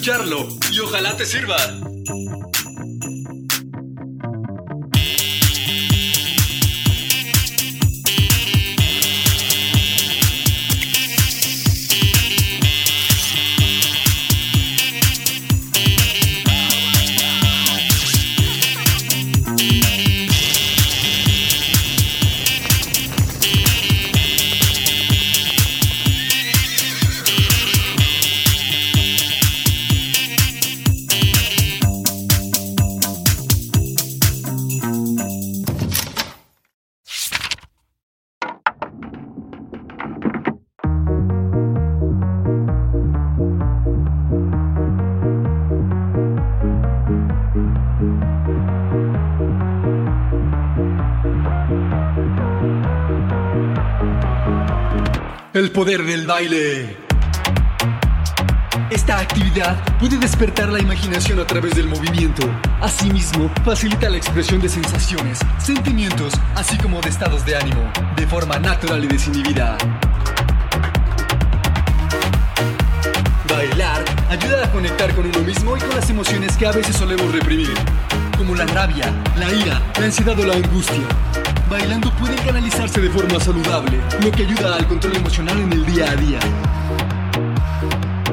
Escucharlo y ojalá te sirva. El poder del baile. Esta actividad puede despertar la imaginación a través del movimiento. Asimismo, facilita la expresión de sensaciones, sentimientos, así como de estados de ánimo, de forma natural y desinhibida. Bailar ayuda a conectar con uno mismo y con las emociones que a veces solemos reprimir, como la rabia, la ira, la ansiedad o la angustia. Bailando puede canalizarse de forma saludable, lo que ayuda al control emocional en el día a día.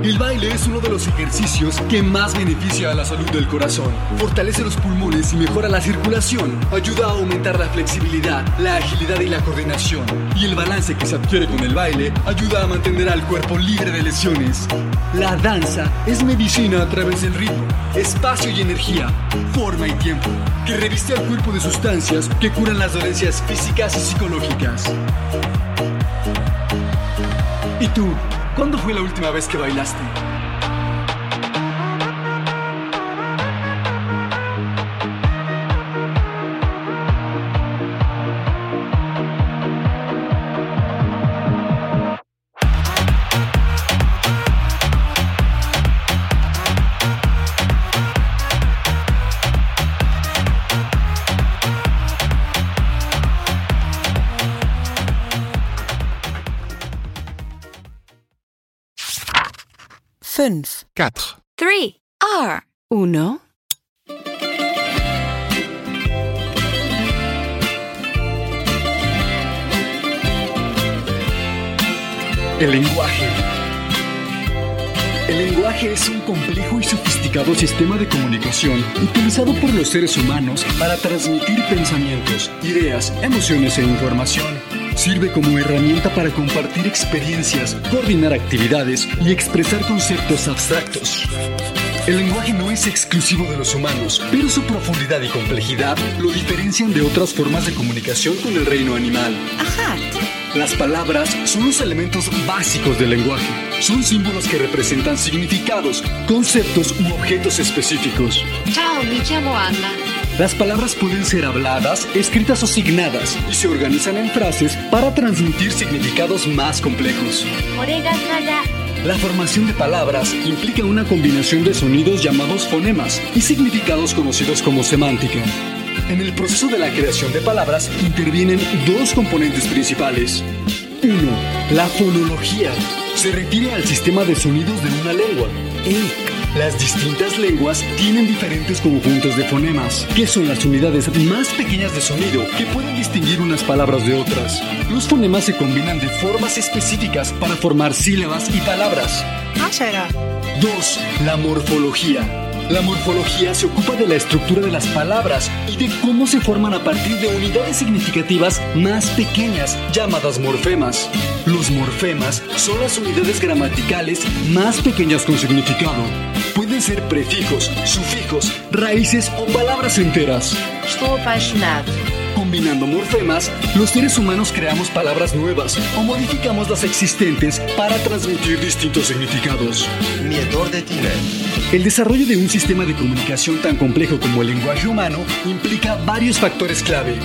El baile es uno de los ejercicios que más beneficia a la salud del corazón. Fortalece los pulmones y mejora la circulación. Ayuda a aumentar la flexibilidad, la agilidad y la coordinación. Y el balance que se adquiere con el baile ayuda a mantener al cuerpo libre de lesiones. La danza es medicina a través del ritmo, espacio y energía, forma y tiempo, que reviste al cuerpo de sustancias que curan las dolencias físicas y psicológicas. ¿Y tú? ¿Cuándo fue la última vez que bailaste? Fünf, 4, Three. R. uno, El lenguaje. El lenguaje es un complejo y sofisticado sistema de comunicación utilizado por los seres humanos para transmitir pensamientos, ideas, emociones e información. Sirve como herramienta para compartir experiencias, coordinar actividades y expresar conceptos abstractos. El lenguaje no es exclusivo de los humanos, pero su profundidad y complejidad lo diferencian de otras formas de comunicación con el reino animal. A hat. Las palabras son los elementos básicos del lenguaje. Son símbolos que representan significados, conceptos u objetos específicos. Ciao, mi chiamo Anna. Las palabras pueden ser habladas, escritas o signadas y se organizan en frases para transmitir significados más complejos. La formación de palabras implica una combinación de sonidos llamados fonemas y significados conocidos como semántica. En el proceso de la creación de palabras intervienen dos componentes principales. 1. La fonología. Se refiere al sistema de sonidos de una lengua. E las distintas lenguas tienen diferentes conjuntos de fonemas, que son las unidades más pequeñas de sonido que pueden distinguir unas palabras de otras. Los fonemas se combinan de formas específicas para formar sílabas y palabras. 2. La morfología. La morfología se ocupa de la estructura de las palabras y de cómo se forman a partir de unidades significativas más pequeñas, llamadas morfemas. Los morfemas son las unidades gramaticales más pequeñas con significado. Pueden ser prefijos, sufijos, raíces o palabras enteras. Estou apaixonado. Combinando morfemas, los seres humanos creamos palabras nuevas o modificamos las existentes para transmitir distintos significados. Miedor de Tiner. El desarrollo de un sistema de comunicación tan complejo como el lenguaje humano implica varios factores clave.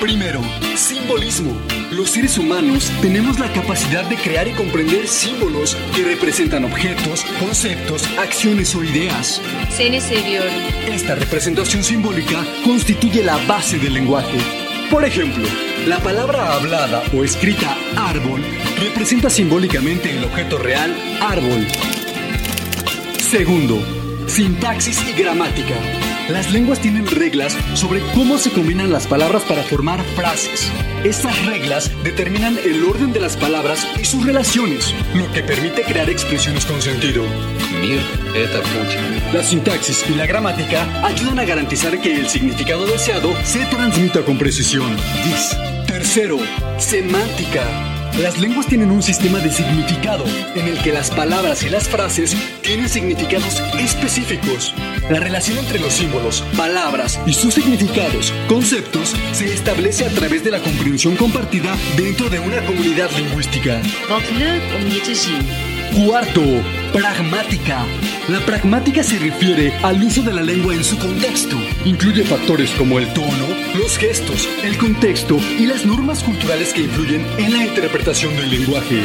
Primero, simbolismo. Los seres humanos tenemos la capacidad de crear y comprender símbolos que representan objetos, conceptos, acciones o ideas. Esta representación simbólica constituye la base del lenguaje. Por ejemplo, la palabra hablada o escrita árbol representa simbólicamente el objeto real árbol. Segundo, sintaxis y gramática. Las lenguas tienen reglas sobre cómo se combinan las palabras para formar frases. Estas reglas determinan el orden de las palabras y sus relaciones, lo que permite crear expresiones con sentido. La sintaxis y la gramática ayudan a garantizar que el significado deseado se transmita con precisión. Tercero, semántica. Las lenguas tienen un sistema de significado en el que las palabras y las frases tienen significados específicos. La relación entre los símbolos, palabras y sus significados, conceptos, se establece a través de la comprensión compartida dentro de una comunidad lingüística. Cuarto, pragmática. La pragmática se refiere al uso de la lengua en su contexto. Incluye factores como el tono, los gestos, el contexto y las normas culturales que influyen en la interpretación del lenguaje.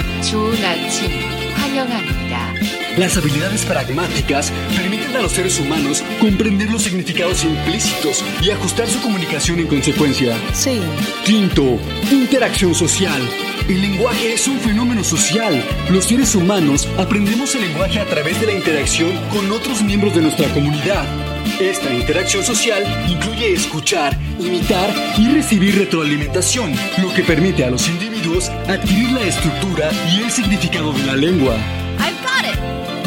Las habilidades pragmáticas permiten a los seres humanos comprender los significados implícitos y ajustar su comunicación en consecuencia. Sí. Quinto, interacción social. El lenguaje es un fenómeno social. Los seres humanos aprendemos el lenguaje a través de la interacción con otros miembros de nuestra comunidad. Esta interacción social incluye escuchar, imitar y recibir retroalimentación, lo que permite a los individuos adquirir la estructura y el significado de la lengua.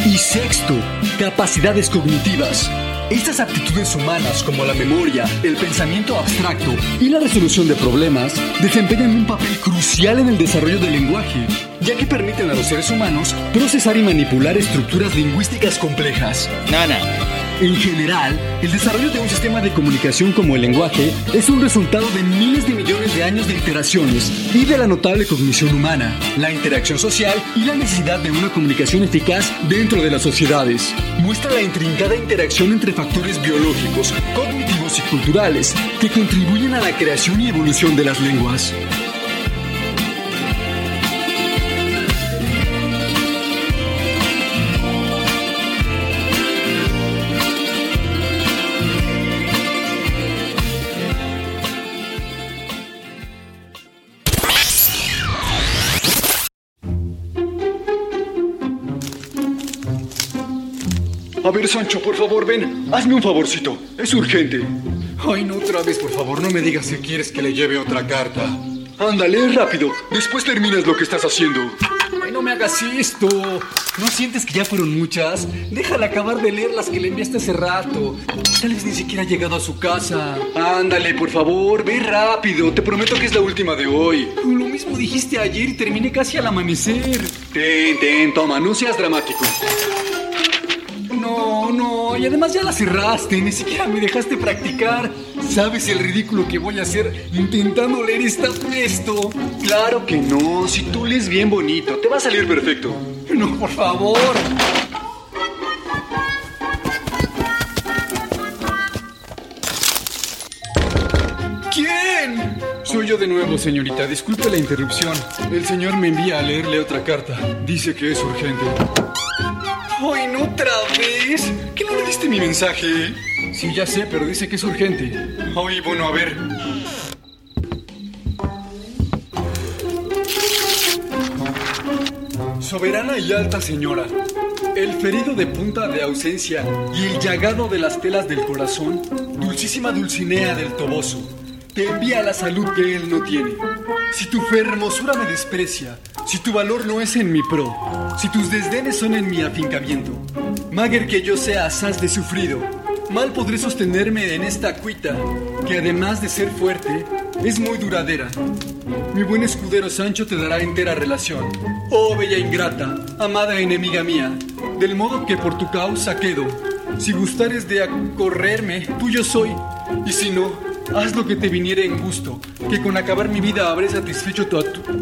Y sexto, capacidades cognitivas. Estas aptitudes humanas como la memoria, el pensamiento abstracto y la resolución de problemas desempeñan un papel crucial en el desarrollo del lenguaje, ya que permiten a los seres humanos procesar y manipular estructuras lingüísticas complejas. Nana. En general, el desarrollo de un sistema de comunicación como el lenguaje es un resultado de miles de millones de años de iteraciones y de la notable cognición humana, la interacción social y la necesidad de una comunicación eficaz dentro de las sociedades. Muestra la intrincada interacción entre factores biológicos, cognitivos y culturales que contribuyen a la creación y evolución de las lenguas. Ver, Sancho, por favor, ven. Hazme un favorcito. Es urgente. Ay, no otra vez, por favor. No me digas que quieres que le lleve otra carta. Ándale, rápido. Después terminas lo que estás haciendo. Ay, no me hagas esto. ¿No sientes que ya fueron muchas? Déjala acabar de leer las que le enviaste hace rato. Tal vez ni siquiera ha llegado a su casa. Ándale, por favor, ve rápido. Te prometo que es la última de hoy. Lo mismo dijiste ayer y terminé casi al amanecer. Ten, ten, toma, no seas dramático. No, no, y además ya la cerraste, ni siquiera me dejaste practicar. ¿Sabes el ridículo que voy a hacer intentando leer esta esto? Claro que no, si tú lees bien bonito, te va a salir perfecto. No, por favor. ¿Quién? Soy yo de nuevo, señorita. Disculpe la interrupción. El señor me envía a leerle otra carta. Dice que es urgente. ¡Ay, no otra vez! ¿Qué no le diste mi mensaje? Sí, ya sé, pero dice que es urgente. Ay, bueno, a ver. Soberana y alta señora, el ferido de punta de ausencia y el llagado de las telas del corazón, dulcísima Dulcinea del Toboso, te envía la salud que él no tiene. Si tu fe hermosura me desprecia, si tu valor no es en mi pro, si tus desdenes son en mi afincamiento, mager que yo sea asaz de sufrido, mal podré sostenerme en esta cuita, que además de ser fuerte, es muy duradera. Mi buen escudero Sancho te dará entera relación. Oh bella ingrata, amada enemiga mía, del modo que por tu causa quedo. Si gustares de acorrerme, tuyo soy, y si no, Haz lo que te viniera en gusto, que con acabar mi vida habré satisfecho tu... tu-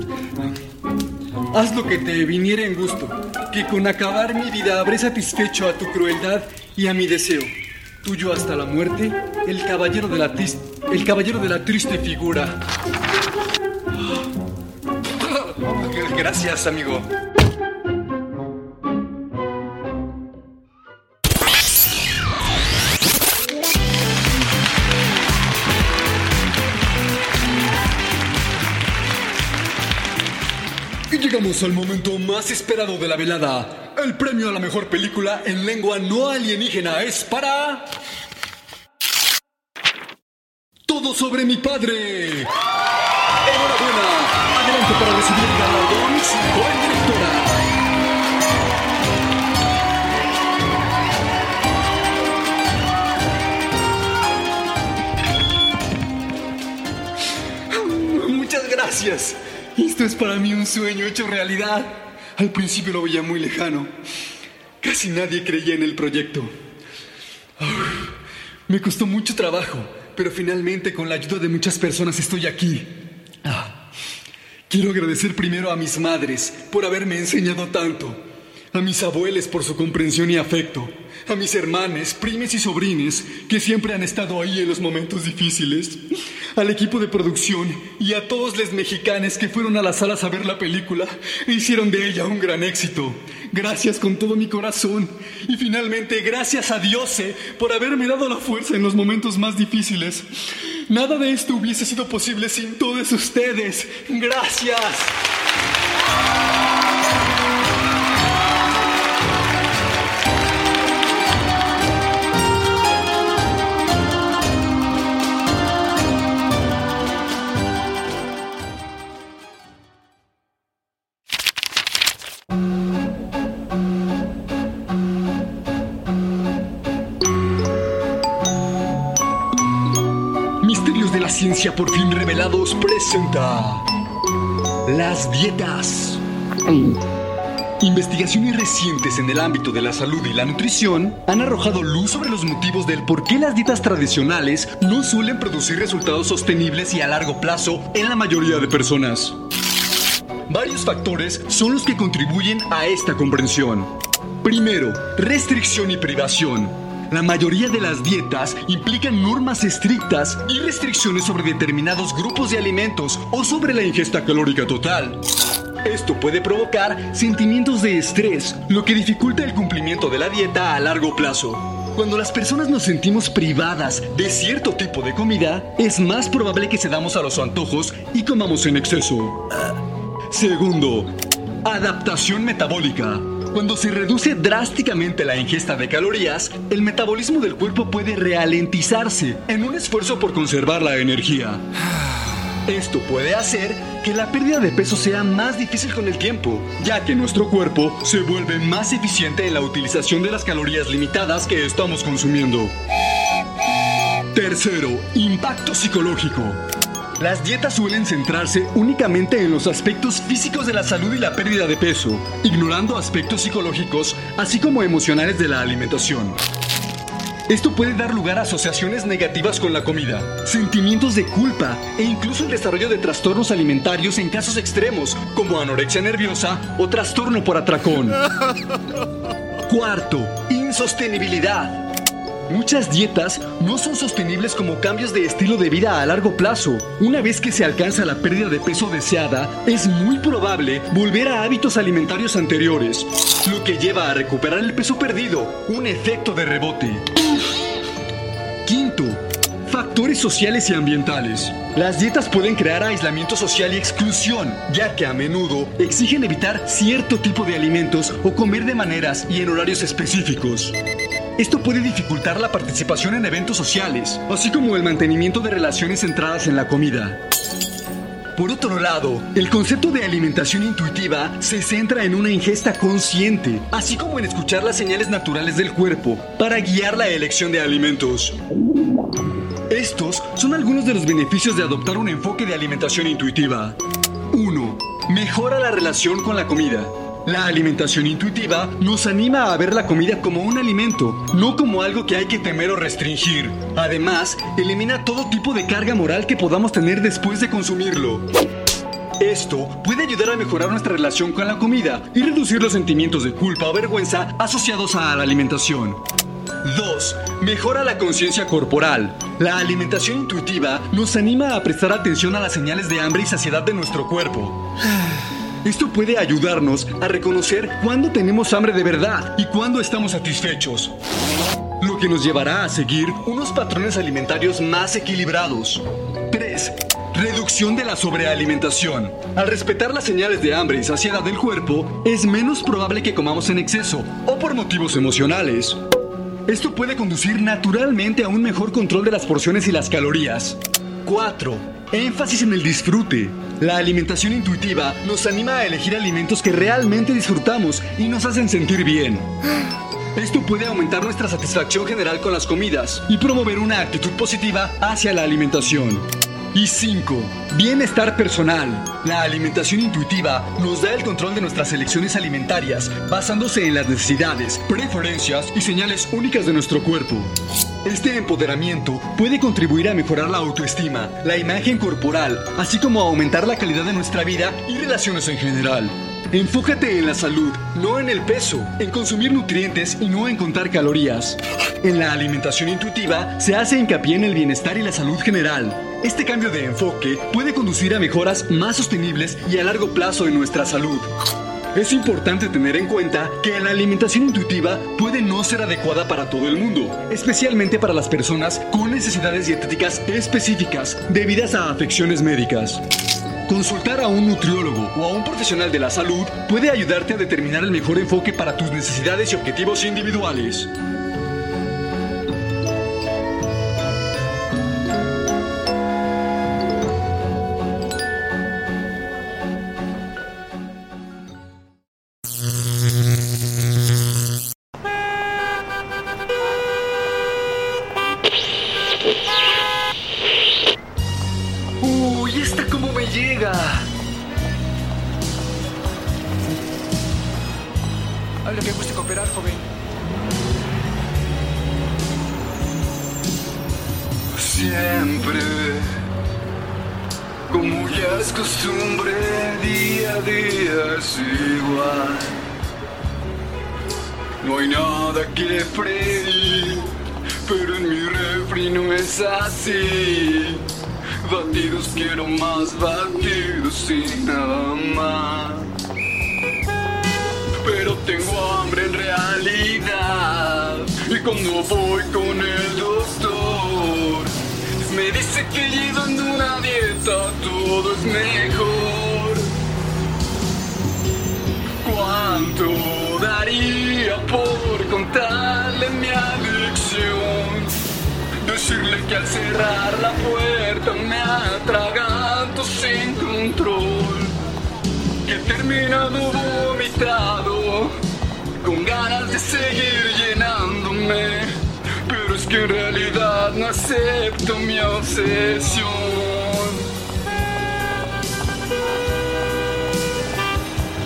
Haz lo que te viniera en gusto, que con acabar mi vida habré satisfecho a tu crueldad y a mi deseo. Tuyo hasta la muerte, el caballero de la, el caballero de la triste figura. Gracias, amigo. Llegamos al momento más esperado de la velada. El premio a la mejor película en lengua no alienígena es para... Todo sobre mi padre. Enhorabuena. Adelante para recibir el galardón, joven directora. Muchas gracias. Esto es para mí un sueño hecho realidad. Al principio lo veía muy lejano. Casi nadie creía en el proyecto. Me costó mucho trabajo, pero finalmente con la ayuda de muchas personas estoy aquí. Ah, quiero agradecer primero a mis madres por haberme enseñado tanto, a mis abuelos por su comprensión y afecto, a mis hermanos, primes y sobrines que siempre han estado ahí en los momentos difíciles, al equipo de producción y a todos los mexicanos que fueron a las salas a ver la película e hicieron de ella un gran éxito. Gracias con todo mi corazón y finalmente gracias a Dios eh, por haberme dado la fuerza en los momentos más difíciles. Nada de esto hubiese sido posible sin todos ustedes. Gracias. Por fin revelados presenta las dietas. Investigaciones recientes en el ámbito de la salud y la nutrición han arrojado luz sobre los motivos del por qué las dietas tradicionales no suelen producir resultados sostenibles y a largo plazo en la mayoría de personas. Varios factores son los que contribuyen a esta comprensión. Primero, restricción y privación. La mayoría de las dietas implican normas estrictas y restricciones sobre determinados grupos de alimentos o sobre la ingesta calórica total. Esto puede provocar sentimientos de estrés, lo que dificulta el cumplimiento de la dieta a largo plazo. Cuando las personas nos sentimos privadas de cierto tipo de comida, es más probable que cedamos a los antojos y comamos en exceso. Segundo, adaptación metabólica. Cuando se reduce drásticamente la ingesta de calorías, el metabolismo del cuerpo puede ralentizarse en un esfuerzo por conservar la energía. Esto puede hacer que la pérdida de peso sea más difícil con el tiempo, ya que nuestro cuerpo se vuelve más eficiente en la utilización de las calorías limitadas que estamos consumiendo. Tercero, impacto psicológico. Las dietas suelen centrarse únicamente en los aspectos físicos de la salud y la pérdida de peso, ignorando aspectos psicológicos, así como emocionales de la alimentación. Esto puede dar lugar a asociaciones negativas con la comida, sentimientos de culpa e incluso el desarrollo de trastornos alimentarios en casos extremos, como anorexia nerviosa o trastorno por atracón. Cuarto, insostenibilidad. Muchas dietas no son sostenibles como cambios de estilo de vida a largo plazo. Una vez que se alcanza la pérdida de peso deseada, es muy probable volver a hábitos alimentarios anteriores, lo que lleva a recuperar el peso perdido, un efecto de rebote. Quinto, factores sociales y ambientales. Las dietas pueden crear aislamiento social y exclusión, ya que a menudo exigen evitar cierto tipo de alimentos o comer de maneras y en horarios específicos. Esto puede dificultar la participación en eventos sociales, así como el mantenimiento de relaciones centradas en la comida. Por otro lado, el concepto de alimentación intuitiva se centra en una ingesta consciente, así como en escuchar las señales naturales del cuerpo para guiar la elección de alimentos. Estos son algunos de los beneficios de adoptar un enfoque de alimentación intuitiva. 1. Mejora la relación con la comida. La alimentación intuitiva nos anima a ver la comida como un alimento, no como algo que hay que temer o restringir. Además, elimina todo tipo de carga moral que podamos tener después de consumirlo. Esto puede ayudar a mejorar nuestra relación con la comida y reducir los sentimientos de culpa o vergüenza asociados a la alimentación. 2. Mejora la conciencia corporal. La alimentación intuitiva nos anima a prestar atención a las señales de hambre y saciedad de nuestro cuerpo. Esto puede ayudarnos a reconocer cuándo tenemos hambre de verdad y cuándo estamos satisfechos. Lo que nos llevará a seguir unos patrones alimentarios más equilibrados. 3. Reducción de la sobrealimentación. Al respetar las señales de hambre y saciedad del cuerpo, es menos probable que comamos en exceso o por motivos emocionales. Esto puede conducir naturalmente a un mejor control de las porciones y las calorías. 4. Énfasis en el disfrute. La alimentación intuitiva nos anima a elegir alimentos que realmente disfrutamos y nos hacen sentir bien. Esto puede aumentar nuestra satisfacción general con las comidas y promover una actitud positiva hacia la alimentación. Y 5. Bienestar personal. La alimentación intuitiva nos da el control de nuestras elecciones alimentarias basándose en las necesidades, preferencias y señales únicas de nuestro cuerpo. Este empoderamiento puede contribuir a mejorar la autoestima, la imagen corporal, así como a aumentar la calidad de nuestra vida y relaciones en general. Enfócate en la salud, no en el peso, en consumir nutrientes y no en contar calorías. En la alimentación intuitiva se hace hincapié en el bienestar y la salud general. Este cambio de enfoque puede conducir a mejoras más sostenibles y a largo plazo en nuestra salud. Es importante tener en cuenta que la alimentación intuitiva puede no ser adecuada para todo el mundo, especialmente para las personas con necesidades dietéticas específicas debidas a afecciones médicas. Consultar a un nutriólogo o a un profesional de la salud puede ayudarte a determinar el mejor enfoque para tus necesidades y objetivos individuales. Que freír, pero en mi refri no es así. Batidos quiero más batidos y nada más. Pero tengo hambre en realidad. Y cuando voy con el doctor, me dice que llevando una dieta todo es mejor. Contarle mi adicción? Decirle que al cerrar la puerta me atraganto sin control. Que he terminado vomitado, con ganas de seguir llenándome. Pero es que en realidad no acepto mi obsesión.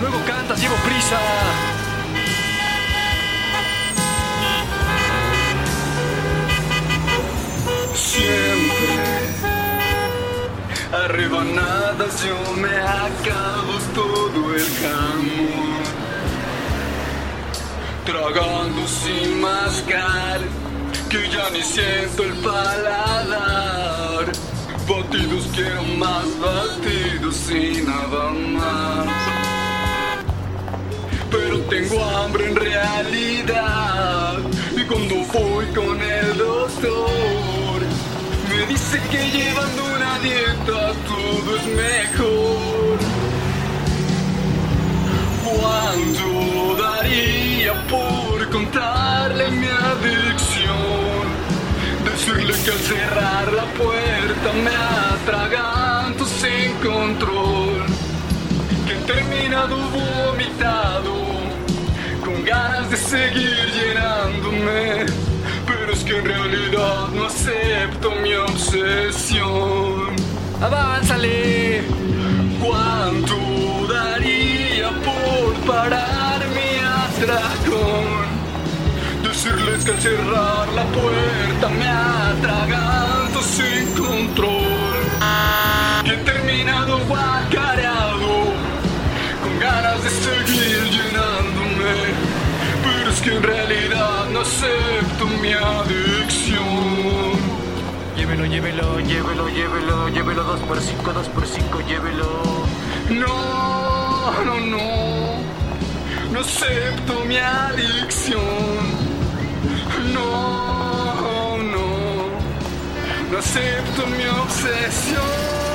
Luego cantas, llevo prisa. Yo me acabo todo el jamón Tragando sin mascar Que ya ni siento el paladar Batidos quiero más batidos y nada más pero tengo hambre en realidad. Y cuando voy con dieta todo es mejor. ¿Cuánto daría por contarle mi adicción? Decirle que al cerrar la puerta me atraganto sin control que he terminado vomitado, con ganas de seguir llenándome, pero es que en realidad no acepto mi obsesión. ¡Avánzale! ¿Cuánto daría por parar mi atracón. Decirles que al cerrar la puerta me atraganto sin control. Y he terminado guacareado, con ganas de seguir llenándome. Pero es que en realidad no acepto mi adicción. Llévelo, llévelo, llévelo, llévelo, llévelo 2 por 5 2 por 5 llévelo. No, no, no. No acepto mi adicción. No, no. No acepto mi obsesión.